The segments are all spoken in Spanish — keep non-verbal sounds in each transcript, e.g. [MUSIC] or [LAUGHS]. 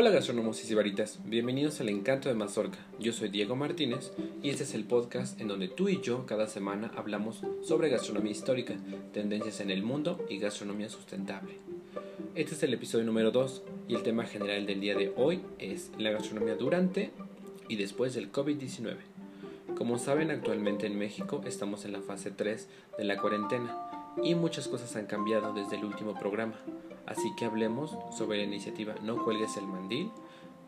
Hola gastrónomos y sibaritas, bienvenidos al Encanto de Mazorca. Yo soy Diego Martínez y este es el podcast en donde tú y yo cada semana hablamos sobre gastronomía histórica, tendencias en el mundo y gastronomía sustentable. Este es el episodio número 2 y el tema general del día de hoy es la gastronomía durante y después del COVID-19. Como saben, actualmente en México estamos en la fase 3 de la cuarentena y muchas cosas han cambiado desde el último programa. Así que hablemos sobre la iniciativa No cuelgues el mandil.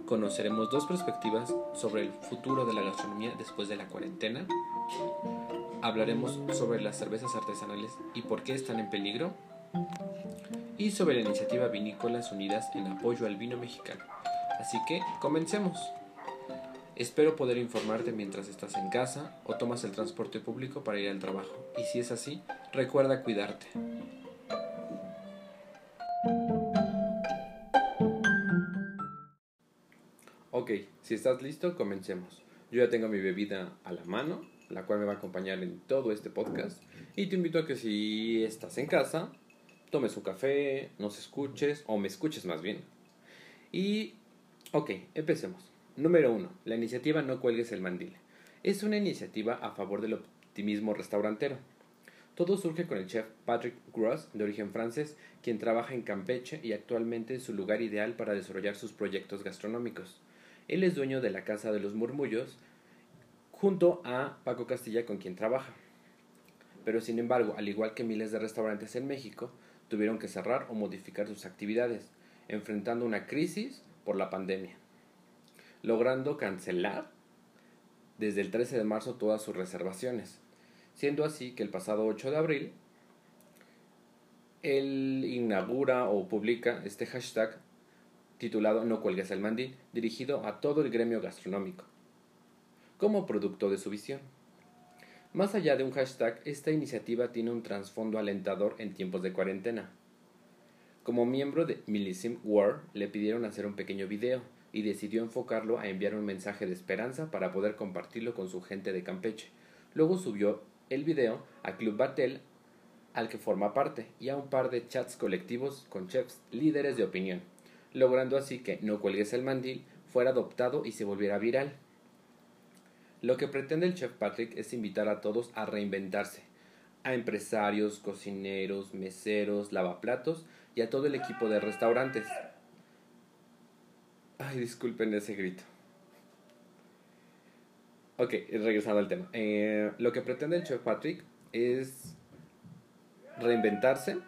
Conoceremos dos perspectivas sobre el futuro de la gastronomía después de la cuarentena. Hablaremos sobre las cervezas artesanales y por qué están en peligro. Y sobre la iniciativa Vinícolas Unidas en apoyo al vino mexicano. Así que comencemos. Espero poder informarte mientras estás en casa o tomas el transporte público para ir al trabajo. Y si es así, recuerda cuidarte. Ok, si estás listo, comencemos. Yo ya tengo mi bebida a la mano, la cual me va a acompañar en todo este podcast. Y te invito a que si estás en casa, tomes un café, nos escuches, o me escuches más bien. Y, ok, empecemos. Número 1. La iniciativa No cuelgues el mandil. Es una iniciativa a favor del optimismo restaurantero. Todo surge con el chef Patrick Gross, de origen francés, quien trabaja en Campeche y actualmente es su lugar ideal para desarrollar sus proyectos gastronómicos. Él es dueño de la Casa de los Murmullos, junto a Paco Castilla, con quien trabaja. Pero sin embargo, al igual que miles de restaurantes en México, tuvieron que cerrar o modificar sus actividades, enfrentando una crisis por la pandemia logrando cancelar desde el 13 de marzo todas sus reservaciones, siendo así que el pasado 8 de abril él inaugura o publica este hashtag titulado No cuelgues el mandil, dirigido a todo el gremio gastronómico, como producto de su visión. Más allá de un hashtag, esta iniciativa tiene un trasfondo alentador en tiempos de cuarentena. Como miembro de Millicent War, le pidieron hacer un pequeño video y decidió enfocarlo a enviar un mensaje de esperanza para poder compartirlo con su gente de Campeche. Luego subió el video a Club Batel al que forma parte y a un par de chats colectivos con chefs líderes de opinión, logrando así que No cuelgues el mandil fuera adoptado y se volviera viral. Lo que pretende el chef Patrick es invitar a todos a reinventarse, a empresarios, cocineros, meseros, lavaplatos y a todo el equipo de restaurantes, Ay, disculpen ese grito. Ok, regresando al tema. Eh, lo que pretende el chef Patrick es reinventarse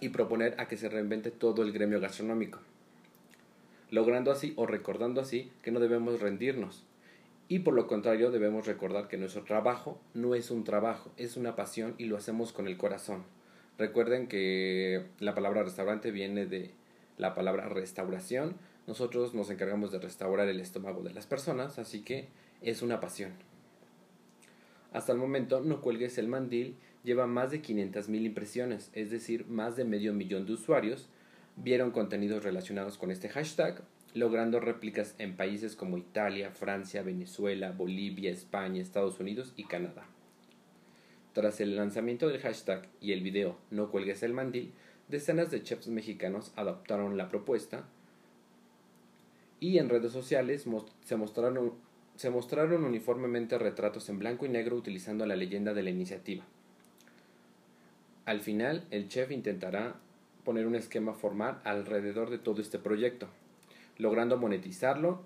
y proponer a que se reinvente todo el gremio gastronómico, logrando así o recordando así que no debemos rendirnos. Y por lo contrario debemos recordar que nuestro trabajo no es un trabajo, es una pasión y lo hacemos con el corazón. Recuerden que la palabra restaurante viene de la palabra restauración, nosotros nos encargamos de restaurar el estómago de las personas, así que es una pasión. Hasta el momento, No Cuelgues el Mandil lleva más de 500.000 impresiones, es decir, más de medio millón de usuarios vieron contenidos relacionados con este hashtag, logrando réplicas en países como Italia, Francia, Venezuela, Bolivia, España, Estados Unidos y Canadá. Tras el lanzamiento del hashtag y el video No cuelgues el mandil, decenas de chefs mexicanos adoptaron la propuesta, y en redes sociales se mostraron, uniformemente retratos en blanco y negro utilizando la leyenda de la iniciativa. Al final, el chef intentará poner un esquema formal alrededor de todo este proyecto, logrando monetizarlo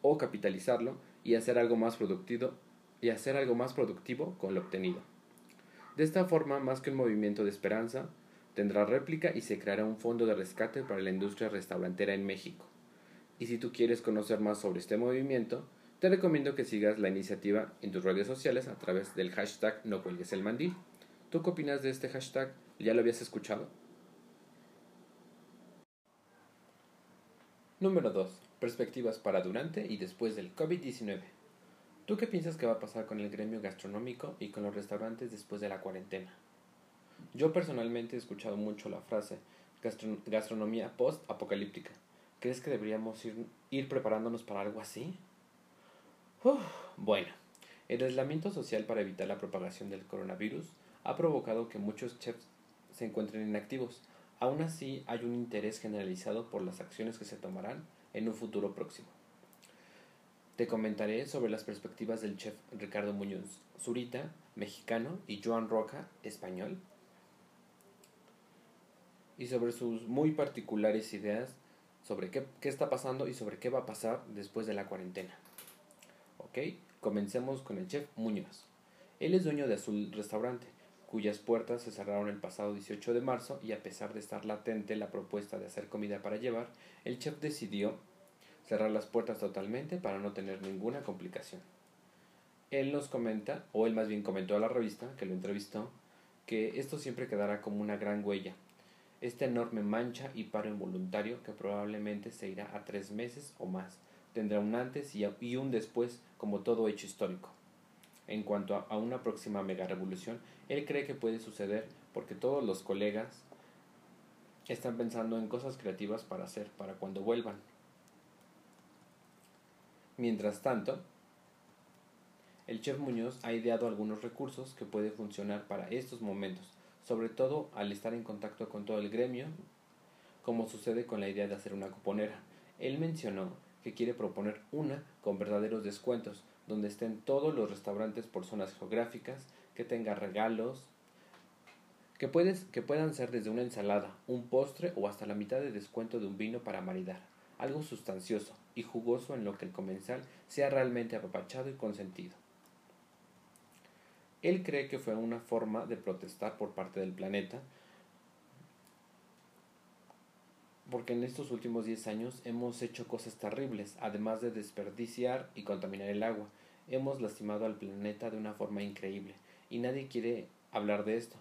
o capitalizarlo y hacer algo más productivo y hacer algo más productivo con lo obtenido. De esta forma, más que un movimiento de esperanza, tendrá réplica y se creará un fondo de rescate para la industria restaurantera en México. Y si tú quieres conocer más sobre este movimiento, te recomiendo que sigas la iniciativa en tus redes sociales a través del hashtag no cuelgues el. ¿Tú qué opinas de este hashtag? ¿Ya lo habías escuchado? Número 2. Perspectivas para durante y después del COVID-19. ¿Tú qué piensas que va a pasar con el gremio gastronómico y con los restaurantes después de la cuarentena? Yo personalmente he escuchado mucho la frase gastronomía post-apocalíptica ¿Crees que deberíamos ir, preparándonos para algo así? bueno, el aislamiento social para evitar la propagación del coronavirus ha provocado que muchos chefs se encuentren inactivos. Aún así, hay un interés generalizado por las acciones que se tomarán en un futuro próximo. Te comentaré sobre las perspectivas del chef Ricardo Muñoz Zurita, mexicano, y Joan Roca, español, y sobre sus muy particulares ideas sobre qué, qué, está pasando y sobre qué va a pasar después de la cuarentena. Ok, comencemos con el chef Muñoz. Él es dueño de Azul Restaurante, cuyas puertas se cerraron el pasado 18 de marzo y a pesar de estar latente la propuesta de hacer comida para llevar, el chef decidió cerrar las puertas totalmente para no tener ninguna complicación. Él nos comenta, o él más bien comentó a la revista que lo entrevistó, que esto siempre quedará como una gran huella, esta enorme mancha y paro involuntario que probablemente se irá a tres meses o más, tendrá un antes y un después como todo hecho histórico. En cuanto a una próxima mega revolución, él cree que puede suceder porque todos los colegas están pensando en cosas creativas para hacer para cuando vuelvan. Mientras tanto, el chef Muñoz ha ideado algunos recursos que pueden funcionar para estos momentos, sobre todo al estar en contacto con todo el gremio, como sucede con la idea de hacer una cuponera. Él mencionó que quiere proponer una con verdaderos descuentos, donde estén todos los restaurantes por zonas geográficas, que tenga regalos, que, puedes, que puedan ser desde una ensalada, un postre o hasta la mitad de descuento de un vino para maridar, algo sustancioso, y jugoso en lo que el comensal sea realmente apapachado y consentido. Él cree que fue una forma de protestar por parte del planeta, porque en estos últimos 10 años hemos hecho cosas terribles, además de desperdiciar y contaminar el agua. Hemos lastimado al planeta de una forma increíble, y nadie quiere hablar de esto,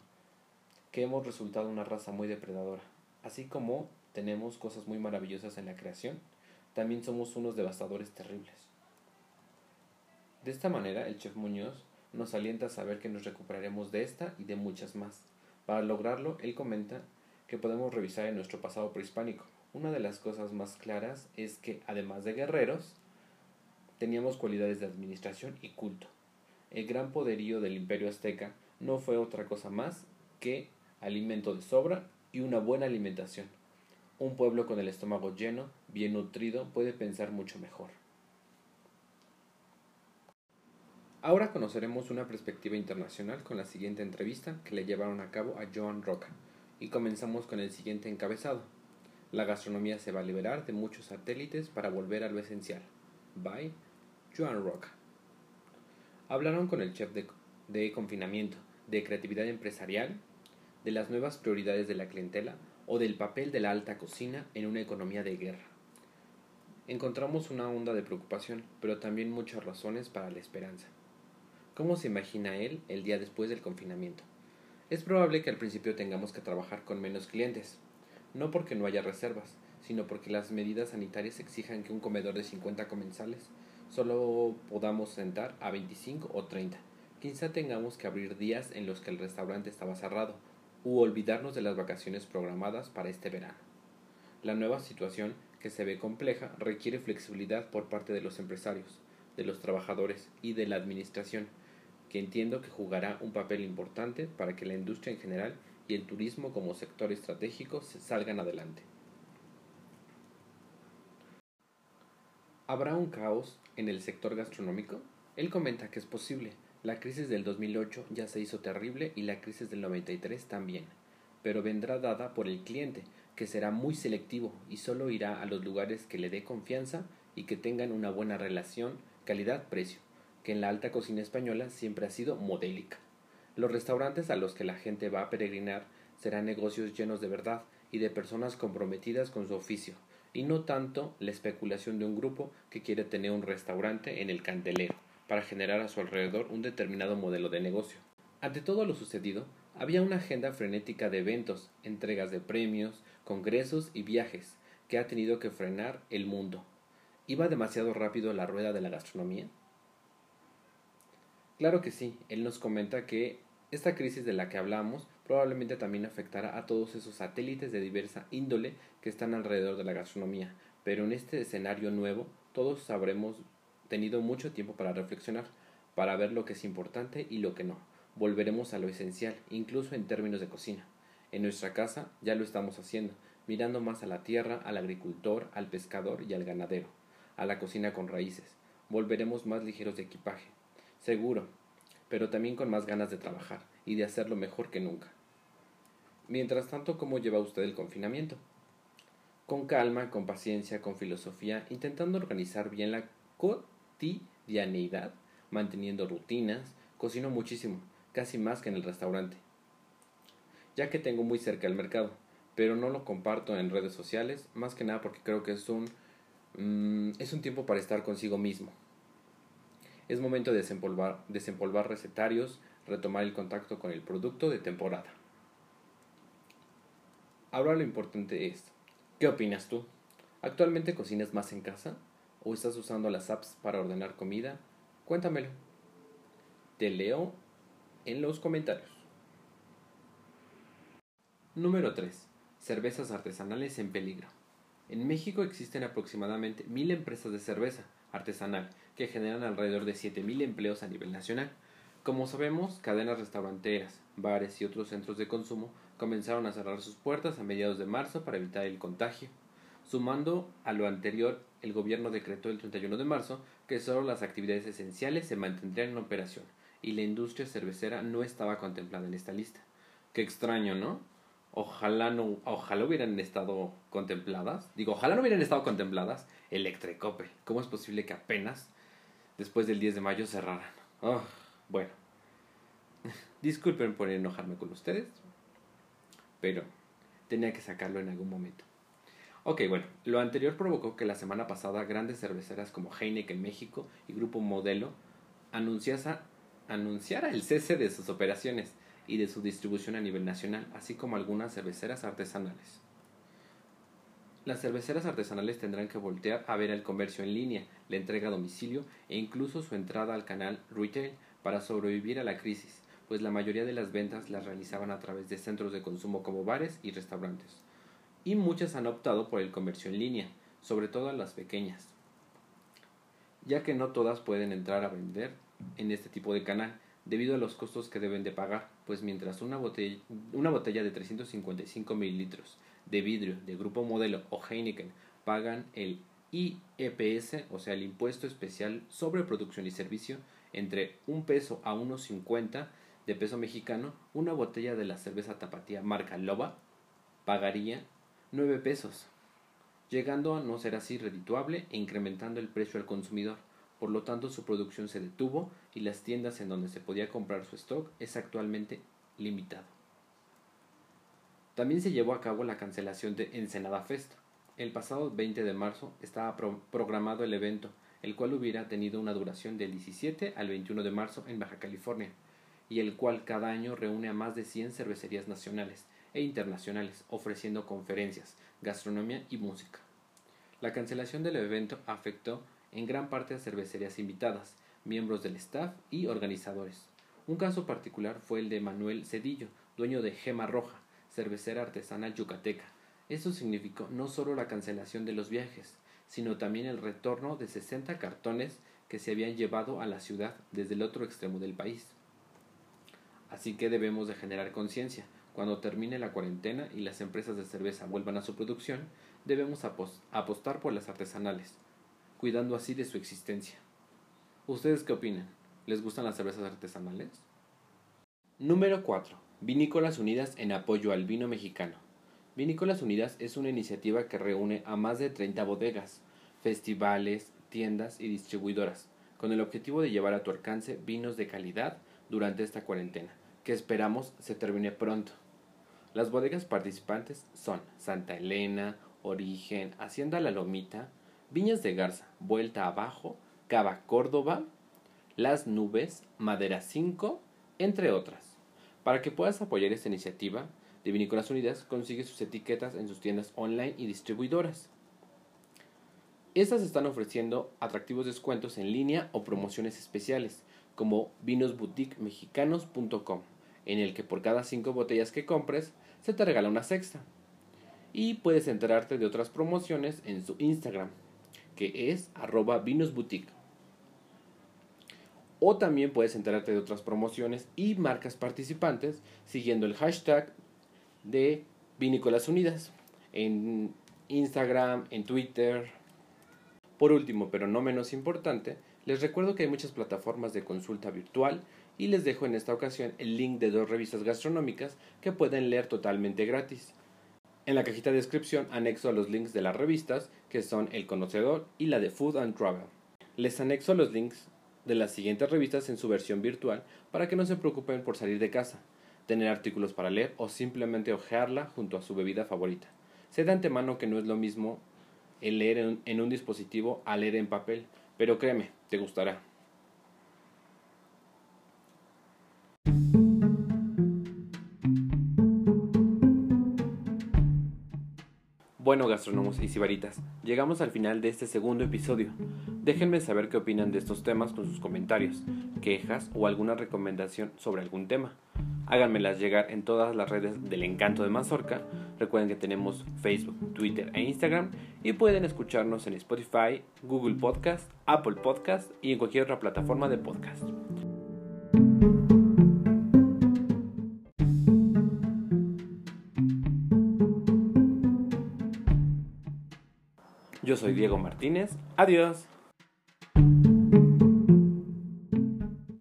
que hemos resultado una raza muy depredadora. Así como tenemos cosas muy maravillosas en la creación, también somos unos devastadores terribles. De esta manera, el chef Muñoz nos alienta a saber que nos recuperaremos de esta y de muchas más. Para lograrlo, él comenta que podemos revisar en nuestro pasado prehispánico. Una de las cosas más claras es que, además de guerreros, teníamos cualidades de administración y culto. El gran poderío del imperio azteca no fue otra cosa más que alimento de sobra y una buena alimentación. Un pueblo con el estómago lleno, bien nutrido, puede pensar mucho mejor. Ahora conoceremos una perspectiva internacional con la siguiente entrevista que le llevaron a cabo a Joan Roca. Y comenzamos con el siguiente encabezado. La gastronomía se va a liberar de muchos satélites para volver a lo esencial. By Joan Roca. Hablaron con el chef de, de confinamiento, de creatividad empresarial, de las nuevas prioridades de la clientela, o del papel de la alta cocina en una economía de guerra. Encontramos una onda de preocupación, pero también muchas razones para la esperanza. ¿Cómo se imagina él el día después del confinamiento? Es probable que al principio tengamos que trabajar con menos clientes, no porque no haya reservas, sino porque las medidas sanitarias exijan que un comedor de 50 comensales solo podamos sentar a 25 o 30. Quizá tengamos que abrir días en los que el restaurante estaba cerrado u olvidarnos de las vacaciones programadas para este verano. La nueva situación, que se ve compleja, requiere flexibilidad por parte de los empresarios, de los trabajadores y de la administración, que entiendo que jugará un papel importante para que la industria en general y el turismo como sector estratégico salgan adelante. ¿Habrá un caos en el sector gastronómico? Él comenta que es posible, la crisis del 2008 ya se hizo terrible y la crisis del 93 también, pero vendrá dada por el cliente, que será muy selectivo y solo irá a los lugares que le dé confianza y que tengan una buena relación calidad-precio, que en la alta cocina española siempre ha sido modélica. Los restaurantes a los que la gente va a peregrinar serán negocios llenos de verdad y de personas comprometidas con su oficio, y no tanto la especulación de un grupo que quiere tener un restaurante en el candelero para generar a su alrededor un determinado modelo de negocio. Ante todo lo sucedido, había una agenda frenética de eventos, entregas de premios, congresos y viajes que ha tenido que frenar el mundo. ¿Iba demasiado rápido la rueda de la gastronomía? Claro que sí, él nos comenta que esta crisis de la que hablamos probablemente también afectará a todos esos satélites de diversa índole que están alrededor de la gastronomía, pero en este escenario nuevo todos sabremos tenido mucho tiempo para reflexionar, para ver lo que es importante y lo que no. Volveremos a lo esencial, incluso en términos de cocina. En nuestra casa ya lo estamos haciendo, mirando más a la tierra, al agricultor, al pescador y al ganadero, a la cocina con raíces. Volveremos más ligeros de equipaje, seguro, pero también con más ganas de trabajar y de hacerlo mejor que nunca. Mientras tanto, ¿cómo lleva usted el confinamiento? Con calma, con paciencia, con filosofía, intentando organizar bien la cotidianeidad, manteniendo rutinas, cocino muchísimo, casi más que en el restaurante. Ya que tengo muy cerca el mercado, pero no lo comparto en redes sociales, más que nada porque creo que es un, mm, es un tiempo para estar consigo mismo. Es momento de desempolvar, recetarios, retomar el contacto con el producto de temporada. Ahora lo importante es, ¿qué opinas tú? ¿Actualmente cocinas más en casa? ¿O estás usando las apps para ordenar comida? Cuéntamelo. Te leo en los comentarios. Número 3. Cervezas artesanales en peligro. En México existen aproximadamente mil empresas de cerveza artesanal que generan alrededor de 7.000 empleos a nivel nacional. Como sabemos, cadenas restauranteras, bares y otros centros de consumo comenzaron a cerrar sus puertas a mediados de marzo para evitar el contagio. Sumando a lo anterior, el gobierno decretó el 31 de marzo que solo las actividades esenciales se mantendrían en operación y la industria cervecera no estaba contemplada en esta lista. Qué extraño, ¿no? Ojalá no, ojalá hubieran estado contempladas. Digo, ojalá no hubieran estado contempladas Electrecope. ¿Cómo es posible que apenas después del 10 de mayo cerraran? Oh, bueno. [LAUGHS] Disculpen por enojarme con ustedes, pero tenía que sacarlo en algún momento. Ok, bueno, lo anterior provocó que la semana pasada grandes cerveceras como Heineken México y Grupo Modelo anunciara el cese de sus operaciones y de su distribución a nivel nacional, así como algunas cerveceras artesanales. Las cerveceras artesanales tendrán que voltear a ver el comercio en línea, la entrega a domicilio e incluso su entrada al canal retail para sobrevivir a la crisis, pues la mayoría de las ventas las realizaban a través de centros de consumo como bares y restaurantes. Y muchas han optado por el comercio en línea, sobre todo las pequeñas, ya que no todas pueden entrar a vender en este tipo de canal debido a los costos que deben de pagar, pues mientras una botella, una botella de 355 mililitros de vidrio de grupo modelo o Heineken pagan el IEPS, o sea el impuesto especial sobre producción y servicio, entre un peso a unos 50 de peso mexicano, una botella de la cerveza tapatía marca Loba pagaría 9 pesos, llegando a no ser así redituable e incrementando el precio al consumidor. Por lo tanto, su producción se detuvo y las tiendas en donde se podía comprar su stock es actualmente limitado. También se llevó a cabo la cancelación de Ensenada Fest. El pasado 20 de marzo estaba programado el evento, el cual hubiera tenido una duración del 17 al 21 de marzo en Baja California, y el cual cada año reúne a más de 100 cervecerías nacionales, e internacionales, ofreciendo conferencias, gastronomía y música. La cancelación del evento afectó en gran parte a cervecerías invitadas, miembros del staff y organizadores. Un caso particular fue el de Manuel Cedillo, dueño de Gema Roja, cervecera artesana yucateca. Esto significó no solo la cancelación de los viajes, sino también el retorno de 60 cartones que se habían llevado a la ciudad desde el otro extremo del país. Así que debemos de generar conciencia, cuando termine la cuarentena y las empresas de cerveza vuelvan a su producción, debemos apostar por las artesanales, cuidando así de su existencia. ¿Ustedes qué opinan? ¿Les gustan las cervezas artesanales? Número 4. Vinícolas Unidas en apoyo al vino mexicano. Vinícolas Unidas es una iniciativa que reúne a más de 30 bodegas, festivales, tiendas y distribuidoras, con el objetivo de llevar a tu alcance vinos de calidad durante esta cuarentena, que esperamos se termine pronto. Las bodegas participantes son Santa Elena, Origen, Hacienda La Lomita, Viñas de Garza, Vuelta Abajo, Cava Córdoba, Las Nubes, Madera 5, entre otras. Para que puedas apoyar esta iniciativa de Vinícolas Unidas, consigue sus etiquetas en sus tiendas online y distribuidoras. Estas están ofreciendo atractivos descuentos en línea o promociones especiales, como vinosboutiquemexicanos.com en el que por cada 5 botellas que compres se te regala una sexta. Y puedes enterarte de otras promociones en su Instagram, que es arroba vinosboutique. O también puedes enterarte de otras promociones y marcas participantes siguiendo el hashtag de Vinícolas Unidas. en Instagram, en Twitter. Por último, pero no menos importante, les recuerdo que hay muchas plataformas de consulta virtual y les dejo en esta ocasión el link de dos revistas gastronómicas que pueden leer totalmente gratis. En la cajita de descripción anexo los links de las revistas que son El Conocedor y la de Food and Travel. Les anexo los links de las siguientes revistas en su versión virtual para que no se preocupen por salir de casa, tener artículos para leer o simplemente hojearla junto a su bebida favorita. Sé de antemano que no es lo mismo el leer en un, dispositivo a leer en papel, pero créeme, te gustará. Bueno, gastrónomos y sibaritas, llegamos al final de este segundo episodio. Déjenme saber qué opinan de estos temas con sus comentarios, quejas o alguna recomendación sobre algún tema. Háganmelas llegar en todas las redes del Encanto de Mazorca. Recuerden que tenemos Facebook, Twitter e Instagram y pueden escucharnos en Spotify, Google Podcast, Apple Podcast y en cualquier otra plataforma de podcast. Soy Diego Martínez. Adiós.